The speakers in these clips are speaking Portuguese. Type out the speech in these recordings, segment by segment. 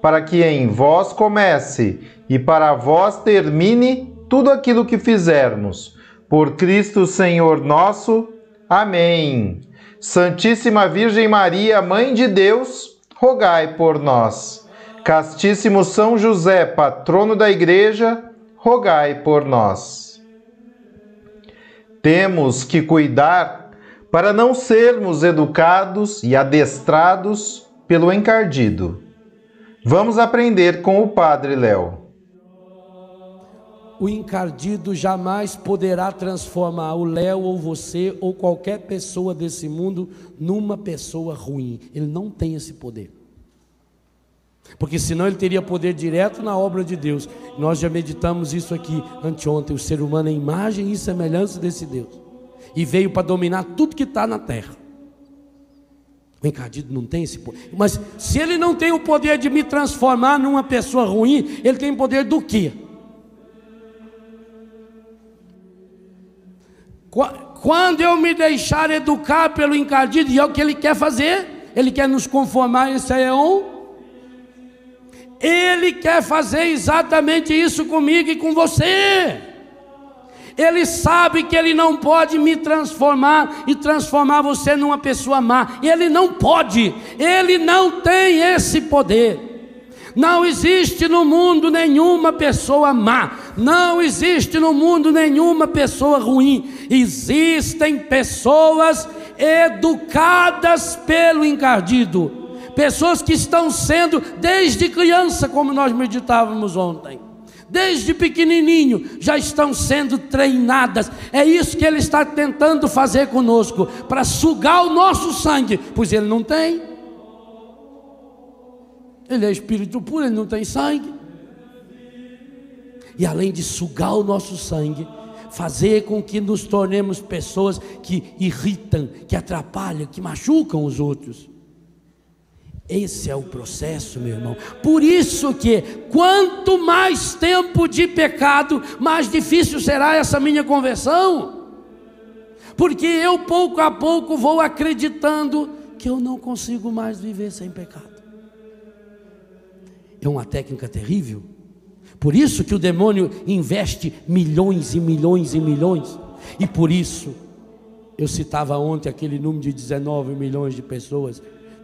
para que em vós comece e para vós termine tudo aquilo que fizermos. Por Cristo Senhor nosso. Amém. Santíssima Virgem Maria, Mãe de Deus, rogai por nós. Castíssimo São José, patrono da Igreja, rogai por nós. Temos que cuidar para não sermos educados e adestrados pelo encardido Vamos aprender com o Padre Léo. O encardido jamais poderá transformar o Léo ou você ou qualquer pessoa desse mundo numa pessoa ruim. Ele não tem esse poder. Porque senão ele teria poder direto na obra de Deus. Nós já meditamos isso aqui anteontem. O ser humano é imagem e semelhança desse Deus. E veio para dominar tudo que está na terra. O encardido não tem esse poder. Mas se ele não tem o poder de me transformar numa pessoa ruim, ele tem poder do quê? Quando eu me deixar educar pelo encardido, e é o que ele quer fazer, ele quer nos conformar, esse é um. Ele quer fazer exatamente isso comigo e com você. Ele sabe que ele não pode me transformar e transformar você numa pessoa má. Ele não pode. Ele não tem esse poder. Não existe no mundo nenhuma pessoa má, não existe no mundo nenhuma pessoa ruim. Existem pessoas educadas pelo encardido, pessoas que estão sendo desde criança, como nós meditávamos ontem desde pequenininho, já estão sendo treinadas. É isso que ele está tentando fazer conosco, para sugar o nosso sangue, pois ele não tem. Ele é espírito puro, ele não tem sangue. E além de sugar o nosso sangue, fazer com que nos tornemos pessoas que irritam, que atrapalham, que machucam os outros. Esse é o processo, meu irmão. Por isso que quanto mais tempo de pecado, mais difícil será essa minha conversão. Porque eu pouco a pouco vou acreditando que eu não consigo mais viver sem pecado. É uma técnica terrível. Por isso que o demônio investe milhões e milhões e milhões. E por isso eu citava ontem aquele número de 19 milhões de pessoas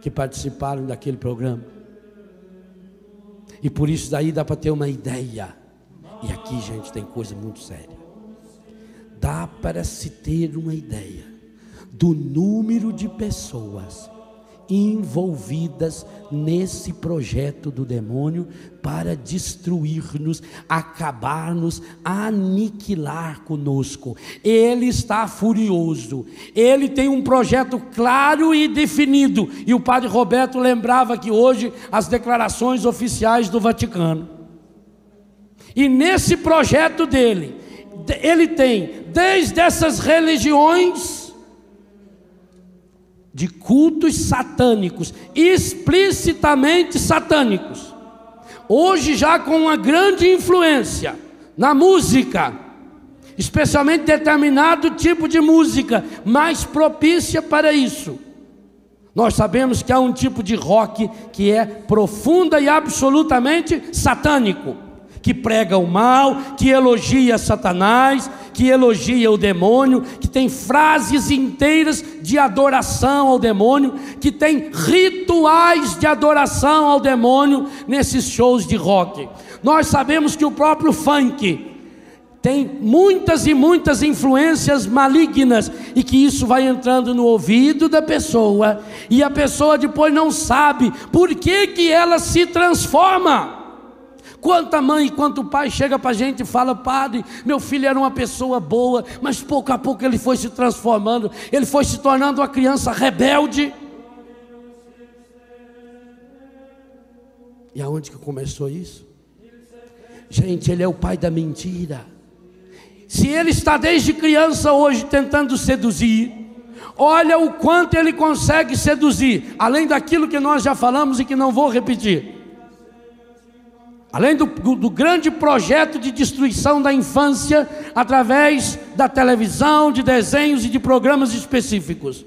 que participaram daquele programa. E por isso daí dá para ter uma ideia. E aqui, gente, tem coisa muito séria. Dá para se ter uma ideia do número de pessoas envolvidas nesse projeto do demônio para destruir-nos, acabar-nos, aniquilar conosco. Ele está furioso. Ele tem um projeto claro e definido. E o padre Roberto lembrava que hoje as declarações oficiais do Vaticano. E nesse projeto dele, ele tem desde essas religiões de cultos satânicos, explicitamente satânicos. Hoje, já com uma grande influência na música, especialmente determinado tipo de música mais propícia para isso. Nós sabemos que há um tipo de rock que é profunda e absolutamente satânico que prega o mal, que elogia Satanás, que elogia o demônio, que tem frases inteiras de adoração ao demônio, que tem rituais de adoração ao demônio nesses shows de rock. Nós sabemos que o próprio funk tem muitas e muitas influências malignas e que isso vai entrando no ouvido da pessoa e a pessoa depois não sabe por que, que ela se transforma. Quanta mãe quanto pai chega para a gente e fala, padre, meu filho era uma pessoa boa, mas pouco a pouco ele foi se transformando, ele foi se tornando uma criança rebelde. E aonde que começou isso? Gente, ele é o pai da mentira. Se ele está desde criança hoje tentando seduzir, olha o quanto ele consegue seduzir, além daquilo que nós já falamos e que não vou repetir. Além do, do, grande projeto de destruição da infância através da televisão, de desenhos e de programas específicos.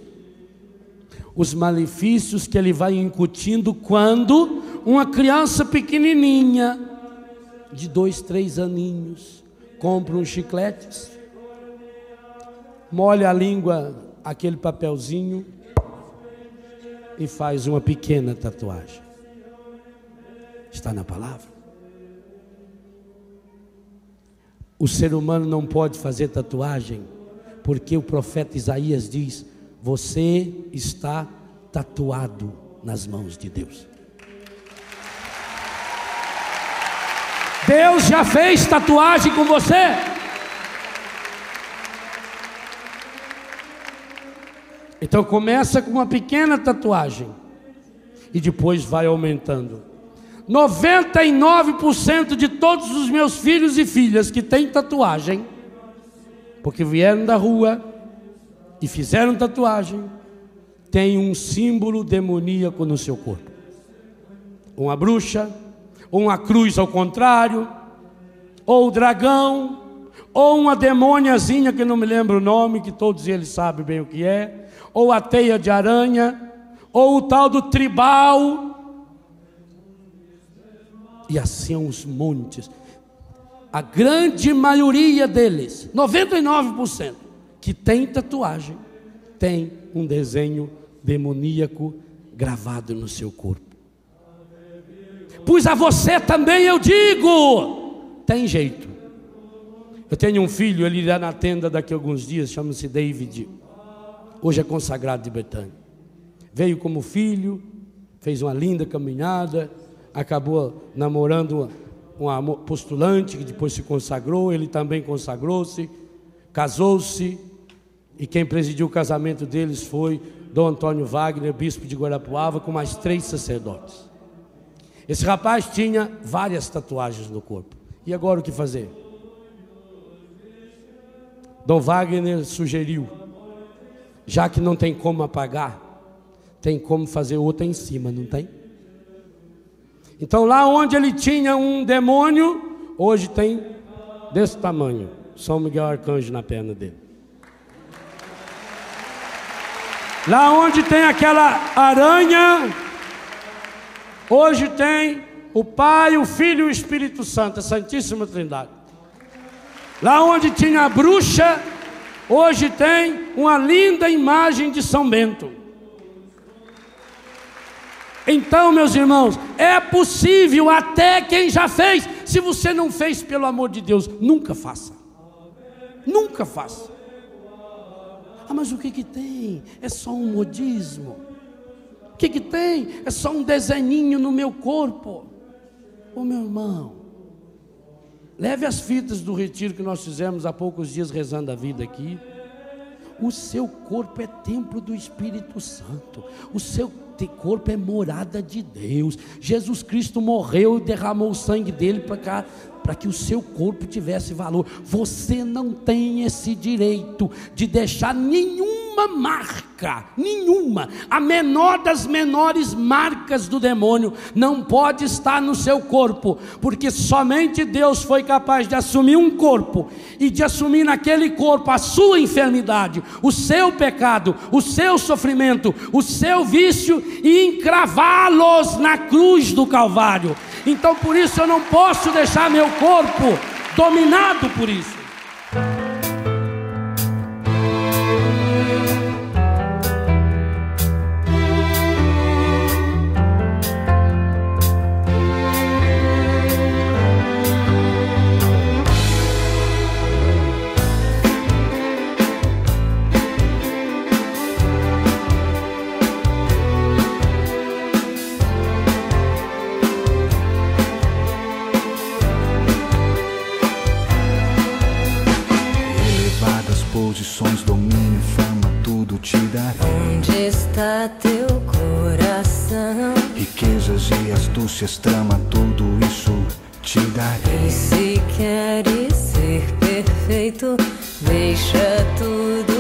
Os malefícios que ele vai incutindo quando uma criança pequenininha, de dois, três aninhos, compra uns chicletes, molha a língua, aquele papelzinho e faz uma pequena tatuagem. Está na palavra. O ser humano não pode fazer tatuagem, porque o profeta Isaías diz: Você está tatuado nas mãos de Deus. Deus já fez tatuagem com você? Então começa com uma pequena tatuagem e depois vai aumentando. 99% de todos os meus filhos e filhas que têm tatuagem, porque vieram da rua e fizeram tatuagem, tem um símbolo demoníaco no seu corpo. Uma bruxa, ou uma cruz ao contrário, ou o dragão, ou uma demôniazinha que não me lembro o nome, que todos eles sabem bem o que é, ou a teia de aranha, ou o tal do tribal. E assim os montes. A grande maioria deles, 99%, que tem tatuagem, tem um desenho demoníaco gravado no seu corpo. Pois a você também eu digo: tem jeito. Eu tenho um filho, ele irá na tenda daqui a alguns dias, chama-se David. Hoje é consagrado de Betânia. Veio como filho, fez uma linda caminhada, acabou namorando uma, uma postulante que depois se consagrou, ele também consagrou-se, casou-se, e quem presidiu o casamento deles foi Dom Antônio Wagner, bispo de Guarapuava, com mais três sacerdotes. Esse rapaz tinha várias tatuagens no corpo. E agora o que fazer? Dom Wagner sugeriu, já que não tem como apagar, tem como fazer outra em cima, não tem? Então lá onde ele tinha um demônio, hoje tem desse tamanho, São Miguel Arcanjo na perna dele. Lá onde tem aquela aranha, Hoje tem o Pai, o Filho e o Espírito Santo, a Santíssima Trindade. Lá onde tinha a bruxa, hoje tem uma linda imagem de São Bento. Então, meus irmãos, é possível até quem já fez. Se você não fez, pelo amor de Deus, nunca faça. Nunca faça. Ah, mas o que que tem? É só um modismo que, que tem? É só um desenhinho no meu corpo. Ô meu irmão, leve as fitas do retiro que nós fizemos há poucos dias rezando a vida aqui. O seu corpo é templo do Espírito Santo. O seu corpo é morada de Deus. Jesus Cristo morreu e derramou o sangue dele para cá, para que o seu corpo tivesse valor. Você não tem esse direito de deixar nenhuma marca, nenhuma, a menor das menores marcas do demônio não pode estar no seu corpo, porque somente Deus foi capaz de assumir um corpo e de assumir naquele corpo a sua enfermidade, o seu pecado, o seu sofrimento, o seu vício e encravá-los na cruz do Calvário. Então por isso eu não posso deixar meu corpo dominado por isso. Posições, domínio, fama, tudo te darei. Onde está teu coração? Riquezas e astúcias, trama, tudo isso te darei. E se queres ser perfeito, deixa tudo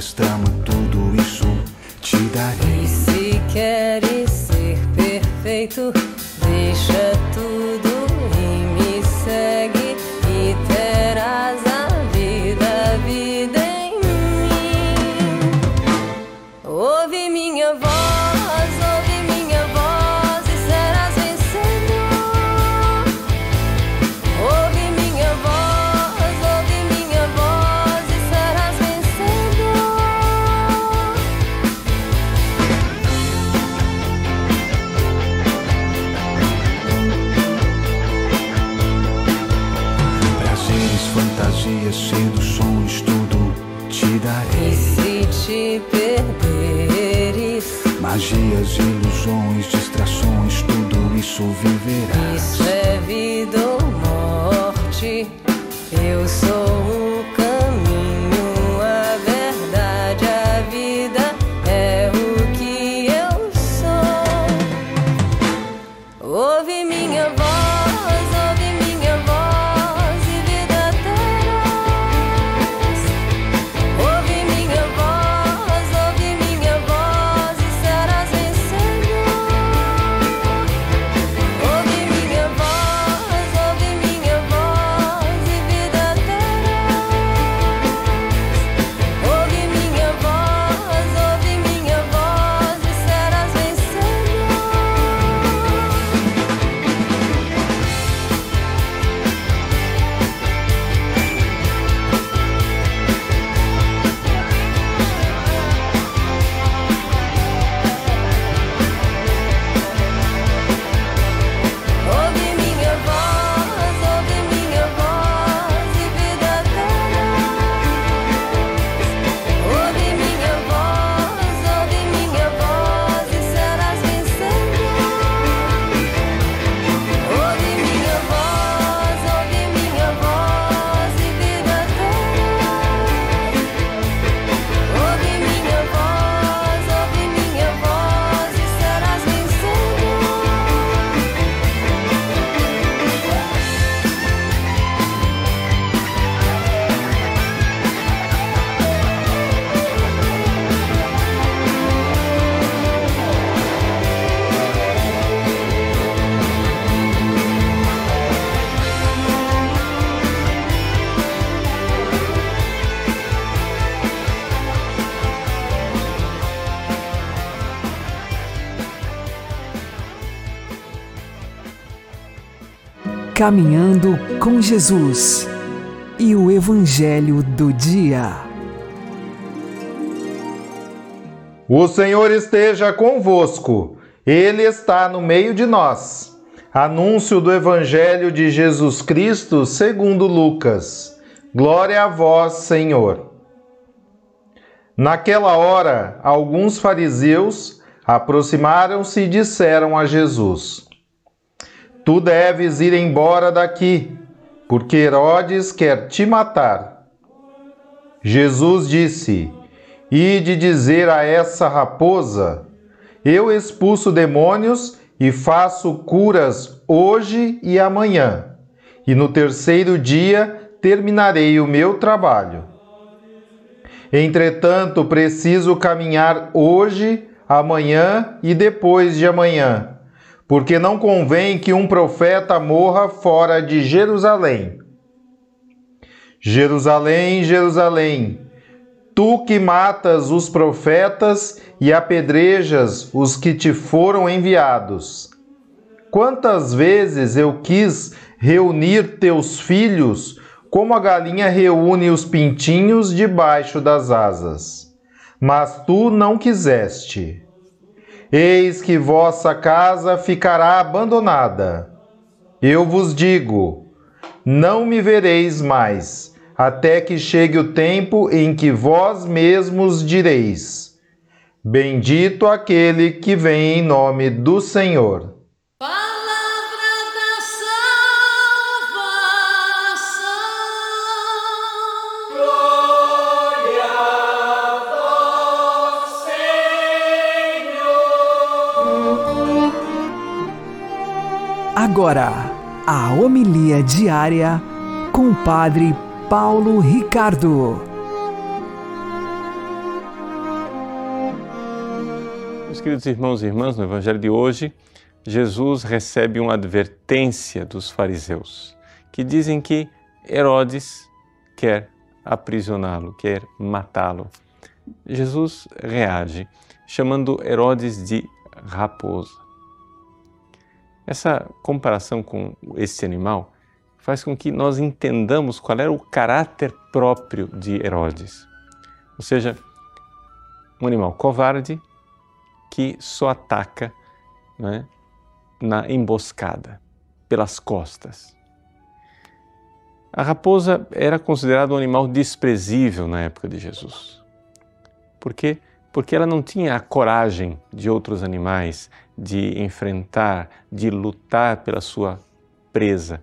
trama, tudo Caminhando com Jesus e o Evangelho do Dia. O Senhor esteja convosco, Ele está no meio de nós. Anúncio do Evangelho de Jesus Cristo segundo Lucas. Glória a vós, Senhor. Naquela hora, alguns fariseus aproximaram-se e disseram a Jesus: Tu deves ir embora daqui, porque Herodes quer te matar. Jesus disse: Ide dizer a essa raposa: Eu expulso demônios e faço curas hoje e amanhã, e no terceiro dia terminarei o meu trabalho. Entretanto, preciso caminhar hoje, amanhã e depois de amanhã, porque não convém que um profeta morra fora de Jerusalém. Jerusalém, Jerusalém, tu que matas os profetas e apedrejas os que te foram enviados. Quantas vezes eu quis reunir teus filhos, como a galinha reúne os pintinhos debaixo das asas, mas tu não quiseste. Eis que vossa casa ficará abandonada. Eu vos digo: não me vereis mais, até que chegue o tempo em que vós mesmos direis: Bendito aquele que vem em nome do Senhor. Agora, a homilia diária com o Padre Paulo Ricardo. Meus queridos irmãos e irmãs, no Evangelho de hoje, Jesus recebe uma advertência dos fariseus, que dizem que Herodes quer aprisioná-lo, quer matá-lo. Jesus reage, chamando Herodes de raposa. Essa comparação com este animal faz com que nós entendamos qual era o caráter próprio de Herodes. Ou seja, um animal covarde que só ataca né, na emboscada, pelas costas. A raposa era considerada um animal desprezível na época de Jesus. Por quê? Porque ela não tinha a coragem de outros animais de enfrentar, de lutar pela sua presa.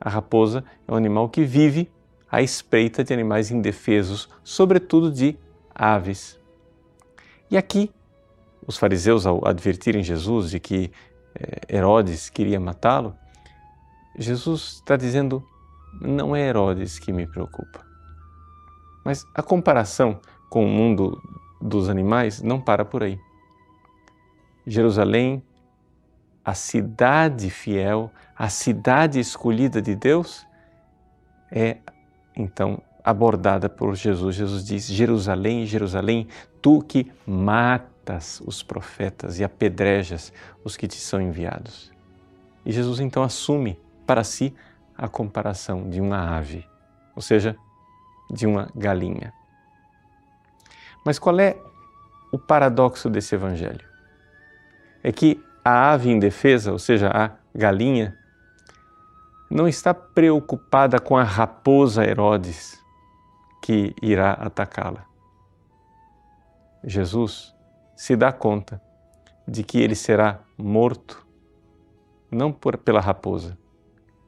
A raposa é um animal que vive à espreita de animais indefesos, sobretudo de aves. E aqui, os fariseus, ao advertirem Jesus de que eh, Herodes queria matá-lo, Jesus está dizendo: não é Herodes que me preocupa. Mas a comparação com o mundo dos animais não para por aí. Jerusalém, a cidade fiel, a cidade escolhida de Deus, é então abordada por Jesus. Jesus diz: Jerusalém, Jerusalém, tu que matas os profetas e apedrejas os que te são enviados. E Jesus então assume para si a comparação de uma ave, ou seja, de uma galinha. Mas qual é o paradoxo desse evangelho? É que a ave indefesa, ou seja, a galinha, não está preocupada com a raposa Herodes que irá atacá-la. Jesus se dá conta de que ele será morto não por, pela raposa,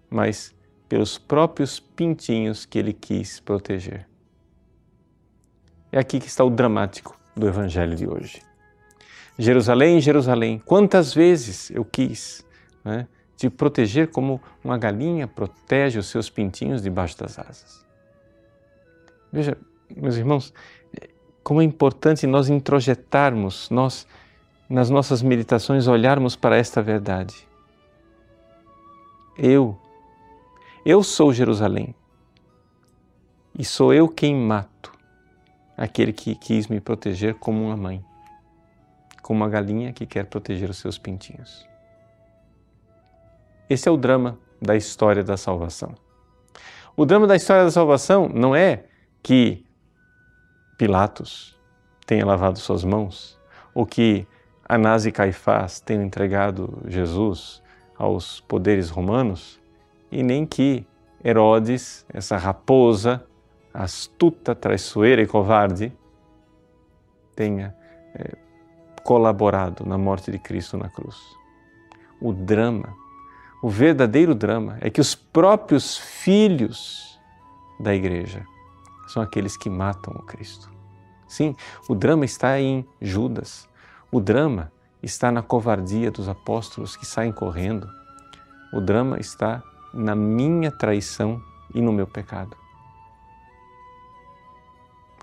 mas pelos próprios pintinhos que ele quis proteger. É aqui que está o dramático do Evangelho de hoje. Jerusalém, Jerusalém, quantas vezes eu quis né, te proteger como uma galinha protege os seus pintinhos debaixo das asas. Veja, meus irmãos, como é importante nós introjetarmos, nós, nas nossas meditações, olharmos para esta verdade. Eu, eu sou Jerusalém e sou eu quem mato aquele que quis me proteger como uma mãe, como uma galinha que quer proteger os seus pintinhos. Esse é o drama da história da salvação. O drama da história da salvação não é que Pilatos tenha lavado suas mãos ou que Anás e Caifás tenham entregado Jesus aos poderes romanos e nem que Herodes, essa raposa, astuta, traiçoeira e covarde, tenha é, colaborado na morte de Cristo na cruz. O drama, o verdadeiro drama, é que os próprios filhos da igreja são aqueles que matam o Cristo. Sim, o drama está em Judas. O drama está na covardia dos apóstolos que saem correndo. O drama está na minha traição e no meu pecado.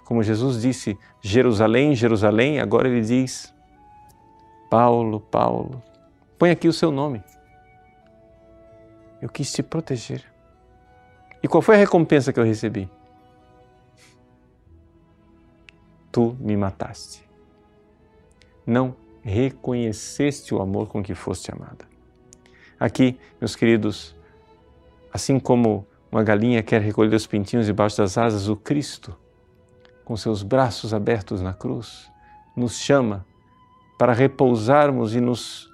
Como Jesus disse, Jerusalém, Jerusalém, agora ele diz, Paulo, Paulo, põe aqui o seu nome. Eu quis te proteger. E qual foi a recompensa que eu recebi? Tu me mataste. Não reconheceste o amor com que foste amada. Aqui, meus queridos, assim como uma galinha quer recolher os pintinhos debaixo das asas, o Cristo com seus braços abertos na cruz, nos chama para repousarmos e nos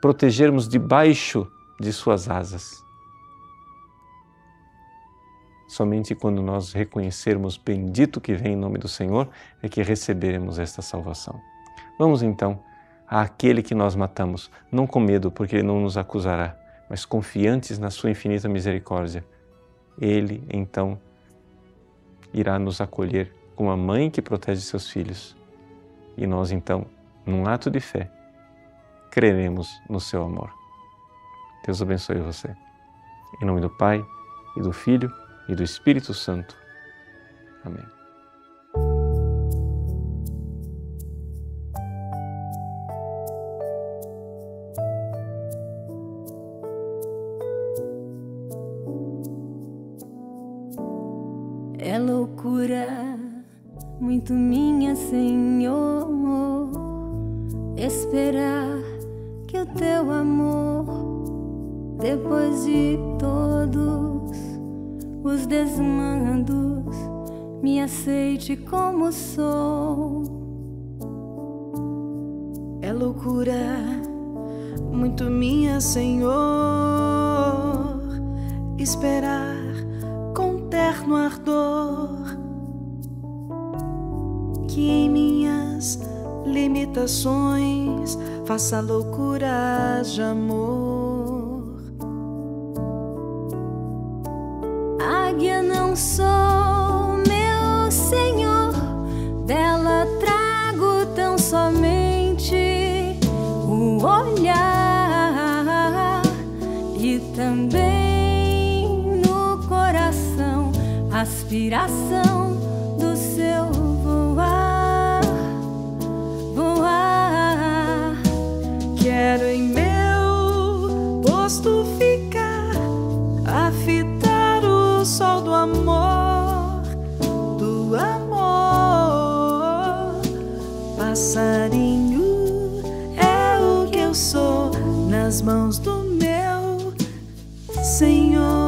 protegermos debaixo de Suas asas. Somente quando nós reconhecermos bendito que vem em nome do Senhor é que receberemos esta salvação. Vamos então àquele que nós matamos, não com medo, porque ele não nos acusará, mas confiantes na sua infinita misericórdia. Ele então irá nos acolher como a mãe que protege seus filhos. E nós então, num ato de fé, creremos no seu amor. Deus abençoe você. Em nome do Pai, e do Filho, e do Espírito Santo. Amém. É loucura muito minha, Senhor, esperar que o teu amor, depois de todos os desmandos, me aceite como sou. É loucura muito minha, Senhor, esperar com terno ardor limitações faça loucuras de amor. Águia não sou, meu Senhor, dela trago tão somente o olhar e também no coração aspiração eu sou nas mãos do meu Senhor.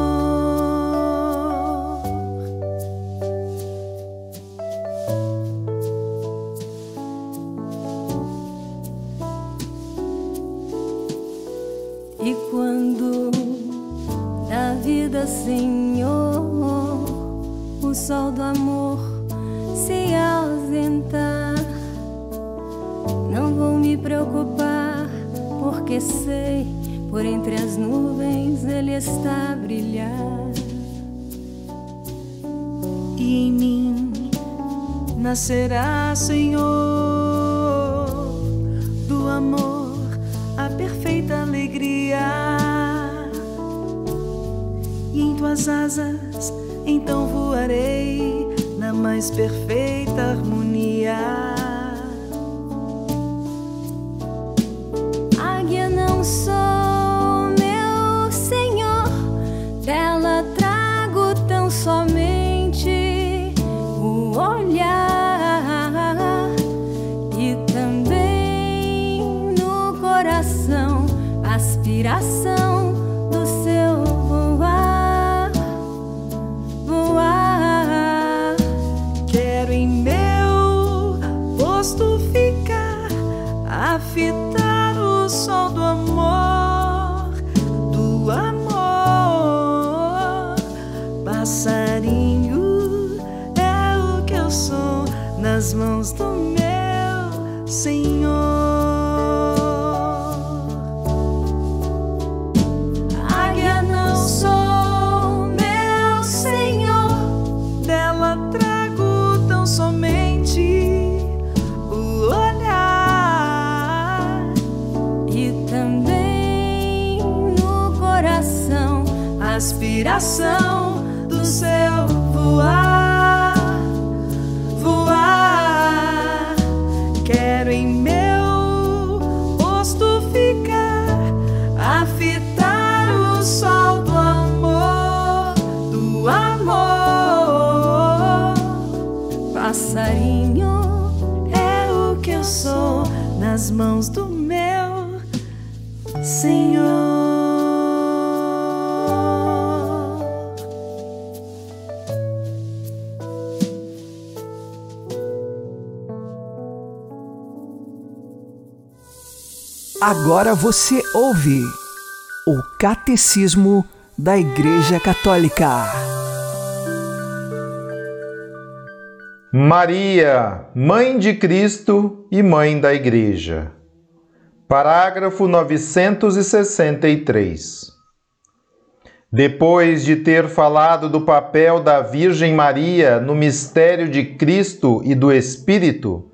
Agora você ouve o Catecismo da Igreja Católica. Maria, Mãe de Cristo e Mãe da Igreja. Parágrafo 963. Depois de ter falado do papel da Virgem Maria no mistério de Cristo e do Espírito,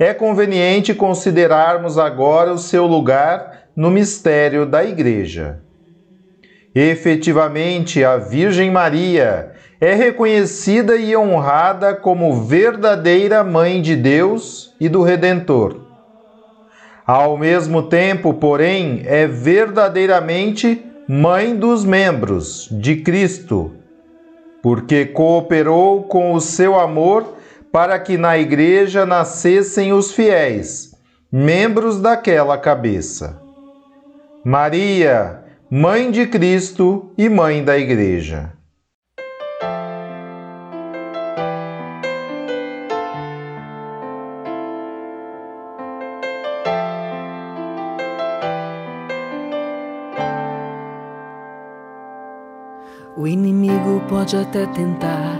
é conveniente considerarmos agora o seu lugar no mistério da Igreja. Efetivamente, a Virgem Maria é reconhecida e honrada como verdadeira Mãe de Deus e do Redentor. Ao mesmo tempo, porém, é verdadeiramente Mãe dos membros de Cristo, porque cooperou com o seu amor para que na Igreja nascessem os fiéis, membros daquela cabeça. Maria, Mãe de Cristo e Mãe da Igreja. O inimigo pode até tentar,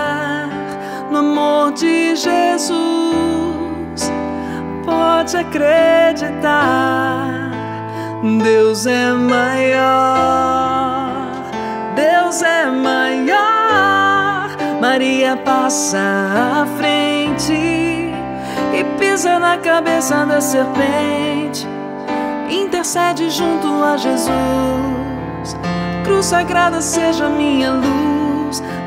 no amor de Jesus. Pode acreditar, Deus é maior, Deus é maior. Maria passa à frente e pisa na cabeça da serpente intercede junto a Jesus. Cruz sagrada seja minha luz,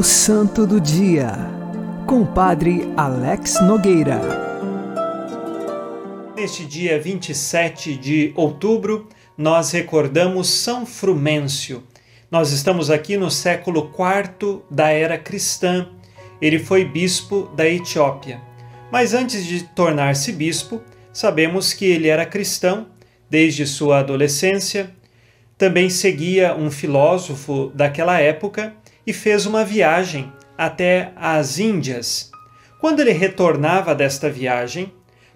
O Santo do Dia, com o Padre Alex Nogueira. Neste dia 27 de outubro, nós recordamos São Frumêncio. Nós estamos aqui no século IV da era cristã. Ele foi bispo da Etiópia. Mas antes de tornar-se bispo, sabemos que ele era cristão desde sua adolescência. Também seguia um filósofo daquela época e fez uma viagem até as Índias. Quando ele retornava desta viagem,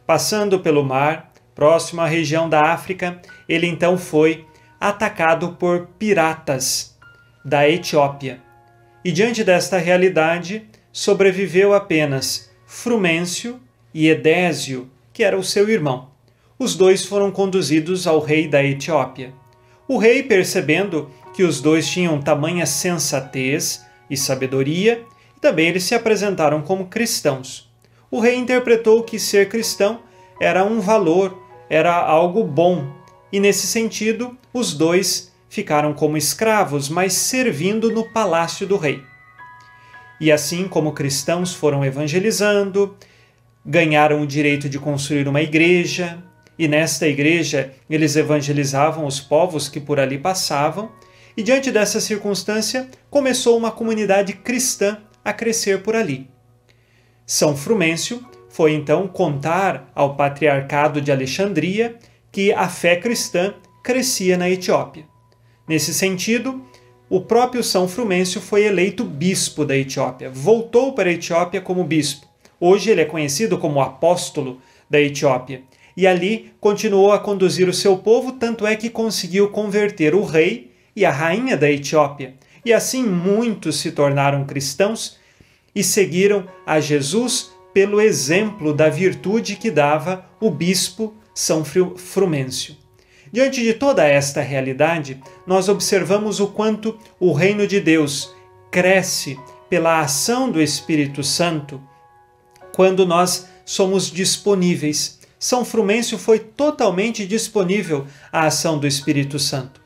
passando pelo mar, próximo à região da África, ele então foi atacado por piratas da Etiópia. E diante desta realidade, sobreviveu apenas Frumêncio e Edésio, que era o seu irmão. Os dois foram conduzidos ao rei da Etiópia. O rei, percebendo que os dois tinham tamanha sensatez e sabedoria, e também eles se apresentaram como cristãos. O rei interpretou que ser cristão era um valor, era algo bom, e nesse sentido, os dois ficaram como escravos, mas servindo no palácio do rei. E assim como cristãos foram evangelizando, ganharam o direito de construir uma igreja, e nesta igreja eles evangelizavam os povos que por ali passavam, e diante dessa circunstância começou uma comunidade cristã a crescer por ali. São Frumêncio foi então contar ao patriarcado de Alexandria que a fé cristã crescia na Etiópia. Nesse sentido, o próprio São Frumêncio foi eleito bispo da Etiópia, voltou para a Etiópia como bispo. Hoje ele é conhecido como apóstolo da Etiópia e ali continuou a conduzir o seu povo, tanto é que conseguiu converter o rei e a rainha da Etiópia. E assim muitos se tornaram cristãos e seguiram a Jesus pelo exemplo da virtude que dava o bispo São Frumêncio. Diante de toda esta realidade, nós observamos o quanto o reino de Deus cresce pela ação do Espírito Santo quando nós somos disponíveis. São Frumêncio foi totalmente disponível à ação do Espírito Santo.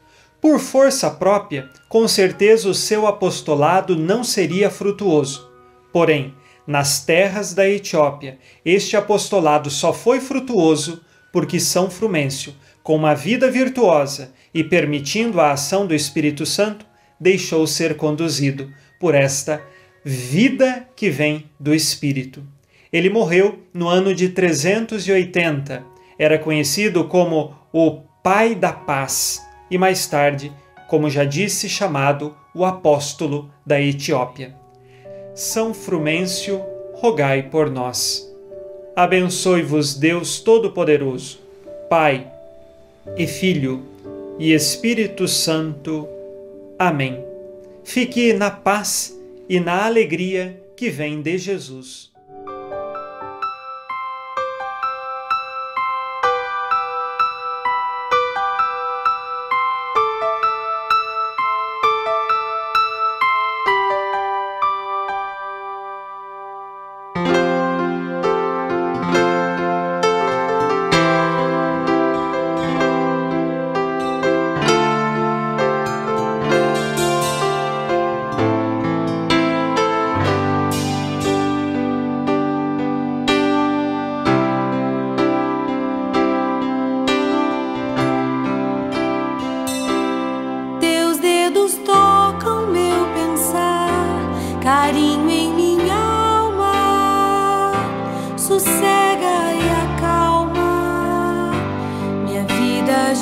Por força própria, com certeza o seu apostolado não seria frutuoso. Porém, nas terras da Etiópia, este apostolado só foi frutuoso porque São Frumêncio, com uma vida virtuosa e permitindo a ação do Espírito Santo, deixou ser conduzido por esta vida que vem do Espírito. Ele morreu no ano de 380. Era conhecido como o Pai da Paz e mais tarde, como já disse, chamado o Apóstolo da Etiópia. São Frumêncio, rogai por nós. Abençoe-vos Deus Todo-Poderoso, Pai e Filho e Espírito Santo. Amém. Fique na paz e na alegria que vem de Jesus.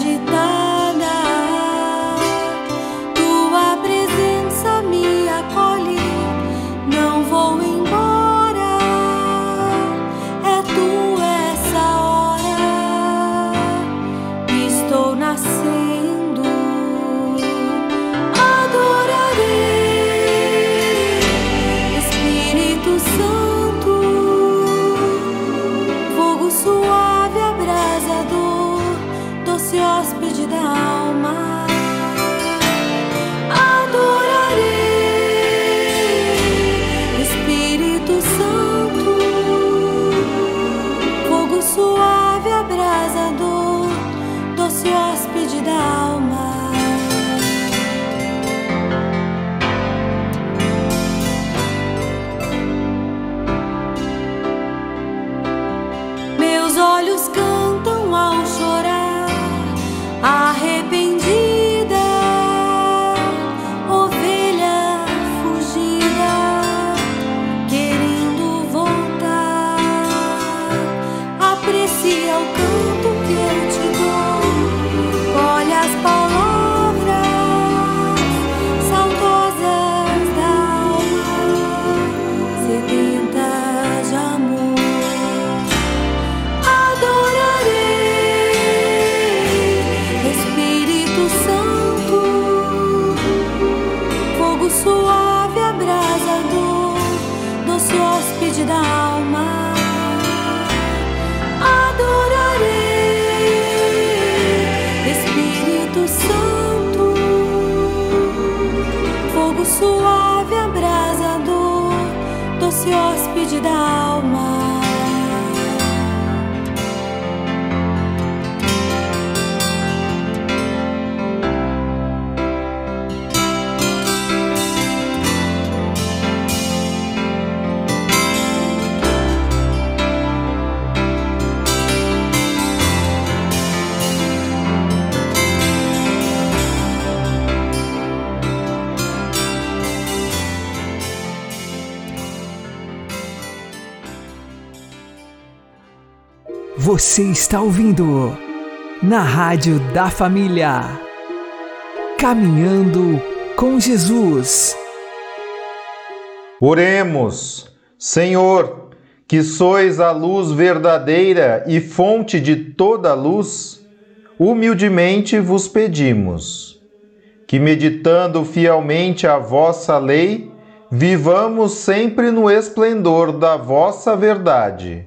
Vida Você está ouvindo na Rádio da Família. Caminhando com Jesus. Oremos, Senhor, que sois a luz verdadeira e fonte de toda luz, humildemente vos pedimos que, meditando fielmente a vossa lei, vivamos sempre no esplendor da vossa verdade.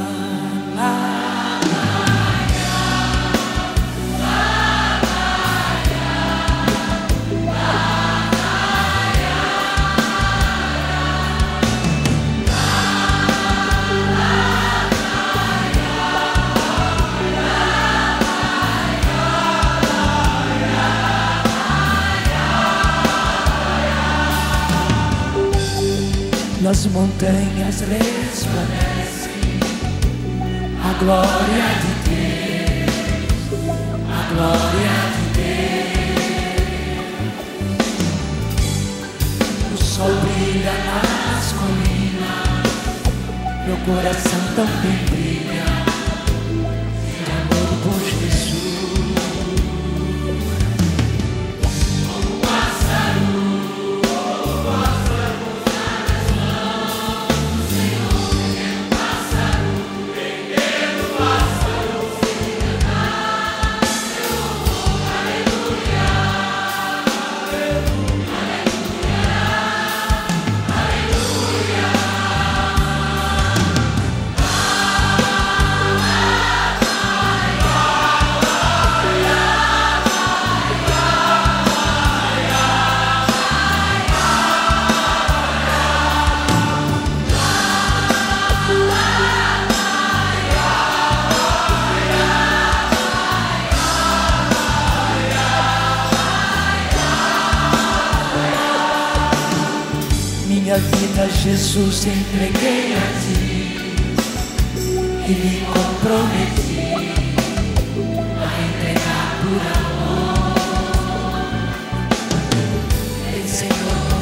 Nas montanhas resplandece a glória de Deus, a glória de Deus. O sol brilha nas colinas, meu coração também brilha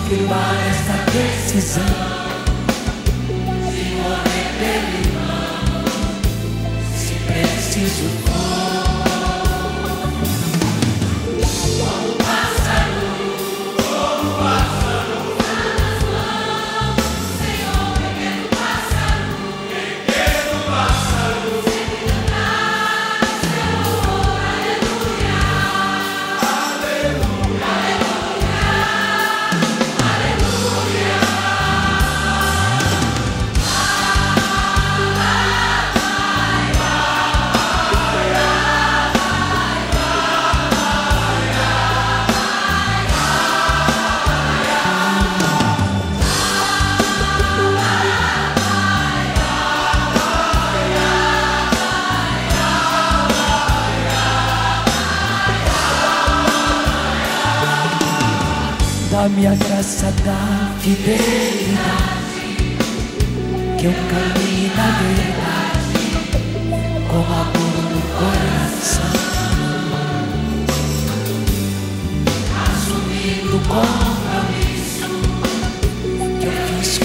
confirmar esta decisão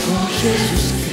com Jesus Cristo.